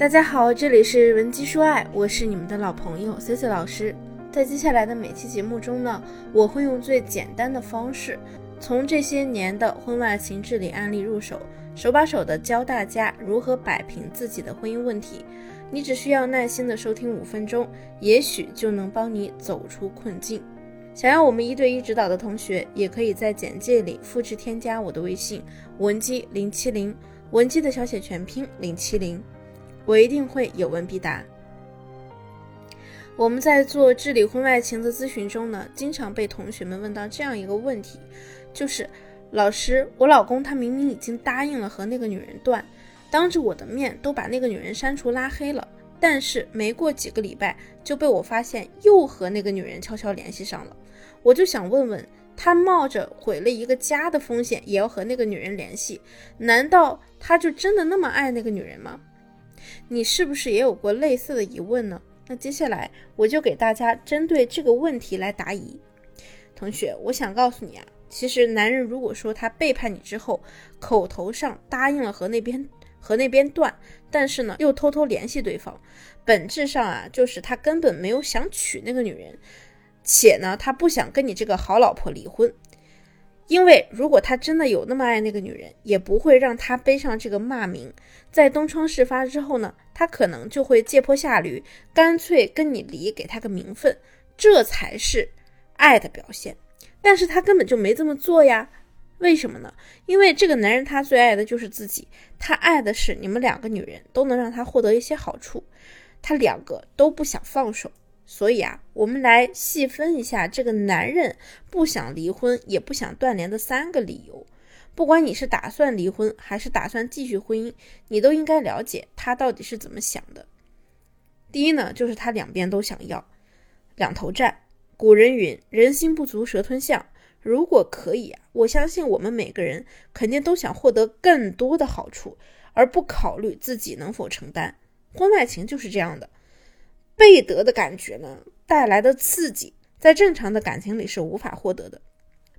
大家好，这里是文姬说爱，我是你们的老朋友 C C 老师。在接下来的每期节目中呢，我会用最简单的方式，从这些年的婚外情治理案例入手，手把手的教大家如何摆平自己的婚姻问题。你只需要耐心的收听五分钟，也许就能帮你走出困境。想要我们一对一指导的同学，也可以在简介里复制添加我的微信文姬零七零，文姬的小写全拼零七零。我一定会有问必答。我们在做治理婚外情的咨询中呢，经常被同学们问到这样一个问题，就是老师，我老公他明明已经答应了和那个女人断，当着我的面都把那个女人删除拉黑了，但是没过几个礼拜就被我发现又和那个女人悄悄联系上了。我就想问问他，冒着毁了一个家的风险也要和那个女人联系，难道他就真的那么爱那个女人吗？你是不是也有过类似的疑问呢？那接下来我就给大家针对这个问题来答疑。同学，我想告诉你啊，其实男人如果说他背叛你之后，口头上答应了和那边和那边断，但是呢又偷偷联系对方，本质上啊就是他根本没有想娶那个女人，且呢他不想跟你这个好老婆离婚。因为如果他真的有那么爱那个女人，也不会让她背上这个骂名。在东窗事发之后呢，他可能就会借坡下驴，干脆跟你离，给他个名分，这才是爱的表现。但是他根本就没这么做呀，为什么呢？因为这个男人他最爱的就是自己，他爱的是你们两个女人都能让他获得一些好处，他两个都不想放手。所以啊，我们来细分一下这个男人不想离婚也不想断联的三个理由。不管你是打算离婚还是打算继续婚姻，你都应该了解他到底是怎么想的。第一呢，就是他两边都想要，两头占。古人云：“人心不足蛇吞象。”如果可以啊，我相信我们每个人肯定都想获得更多的好处，而不考虑自己能否承担。婚外情就是这样的。被得的感觉呢，带来的刺激，在正常的感情里是无法获得的。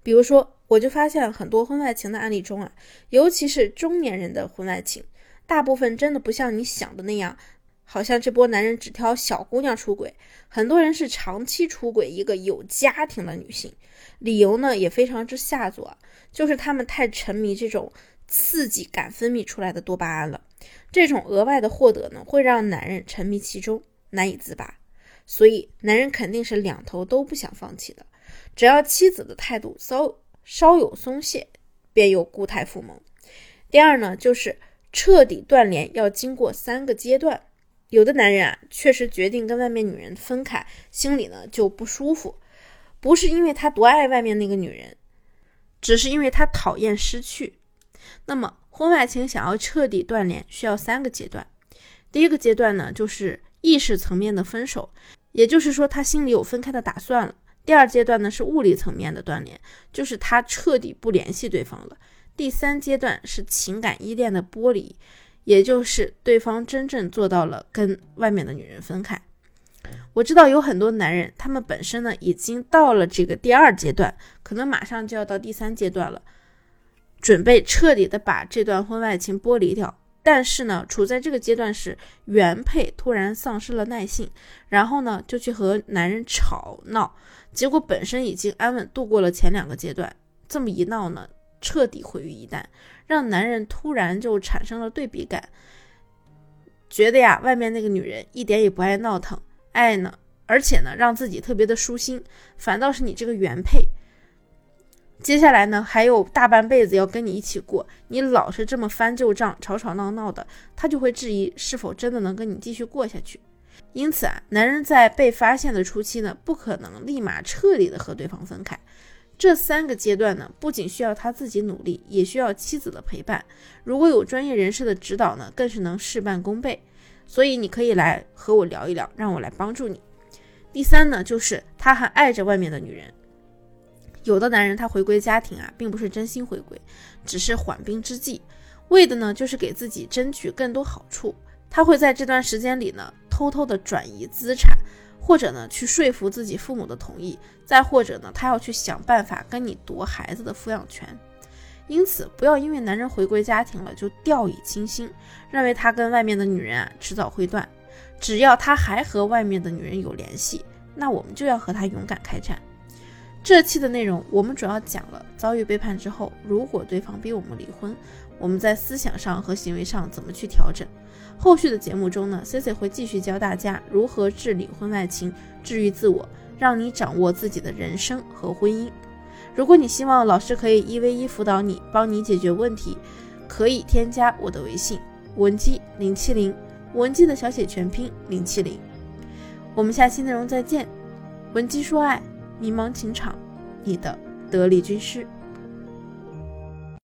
比如说，我就发现很多婚外情的案例中啊，尤其是中年人的婚外情，大部分真的不像你想的那样，好像这波男人只挑小姑娘出轨，很多人是长期出轨一个有家庭的女性，理由呢也非常之下作，就是他们太沉迷这种刺激感分泌出来的多巴胺了，这种额外的获得呢，会让男人沉迷其中。难以自拔，所以男人肯定是两头都不想放弃的。只要妻子的态度稍稍有松懈，便又固态复萌。第二呢，就是彻底断联要经过三个阶段。有的男人啊，确实决定跟外面女人分开，心里呢就不舒服，不是因为他多爱外面那个女人，只是因为他讨厌失去。那么婚外情想要彻底断联，需要三个阶段。第一个阶段呢，就是。意识层面的分手，也就是说他心里有分开的打算了。第二阶段呢是物理层面的断联，就是他彻底不联系对方了。第三阶段是情感依恋的剥离，也就是对方真正做到了跟外面的女人分开。我知道有很多男人，他们本身呢已经到了这个第二阶段，可能马上就要到第三阶段了，准备彻底的把这段婚外情剥离掉。但是呢，处在这个阶段时，原配突然丧失了耐性，然后呢，就去和男人吵闹，结果本身已经安稳度过了前两个阶段，这么一闹呢，彻底毁于一旦，让男人突然就产生了对比感，觉得呀，外面那个女人一点也不爱闹腾，爱呢，而且呢，让自己特别的舒心，反倒是你这个原配。接下来呢，还有大半辈子要跟你一起过，你老是这么翻旧账、吵吵闹闹的，他就会质疑是否真的能跟你继续过下去。因此啊，男人在被发现的初期呢，不可能立马彻底的和对方分开。这三个阶段呢，不仅需要他自己努力，也需要妻子的陪伴。如果有专业人士的指导呢，更是能事半功倍。所以你可以来和我聊一聊，让我来帮助你。第三呢，就是他还爱着外面的女人。有的男人他回归家庭啊，并不是真心回归，只是缓兵之计，为的呢就是给自己争取更多好处。他会在这段时间里呢，偷偷的转移资产，或者呢去说服自己父母的同意，再或者呢他要去想办法跟你夺孩子的抚养权。因此，不要因为男人回归家庭了就掉以轻心，认为他跟外面的女人啊迟早会断。只要他还和外面的女人有联系，那我们就要和他勇敢开战。这期的内容我们主要讲了遭遇背叛之后，如果对方逼我们离婚，我们在思想上和行为上怎么去调整。后续的节目中呢，Cici 会继续教大家如何治理婚外情，治愈自我，让你掌握自己的人生和婚姻。如果你希望老师可以一 v 一辅导你，帮你解决问题，可以添加我的微信文姬零七零，文姬的小写全拼零七零。我们下期内容再见，文姬说爱，迷茫情场，你的得力军师。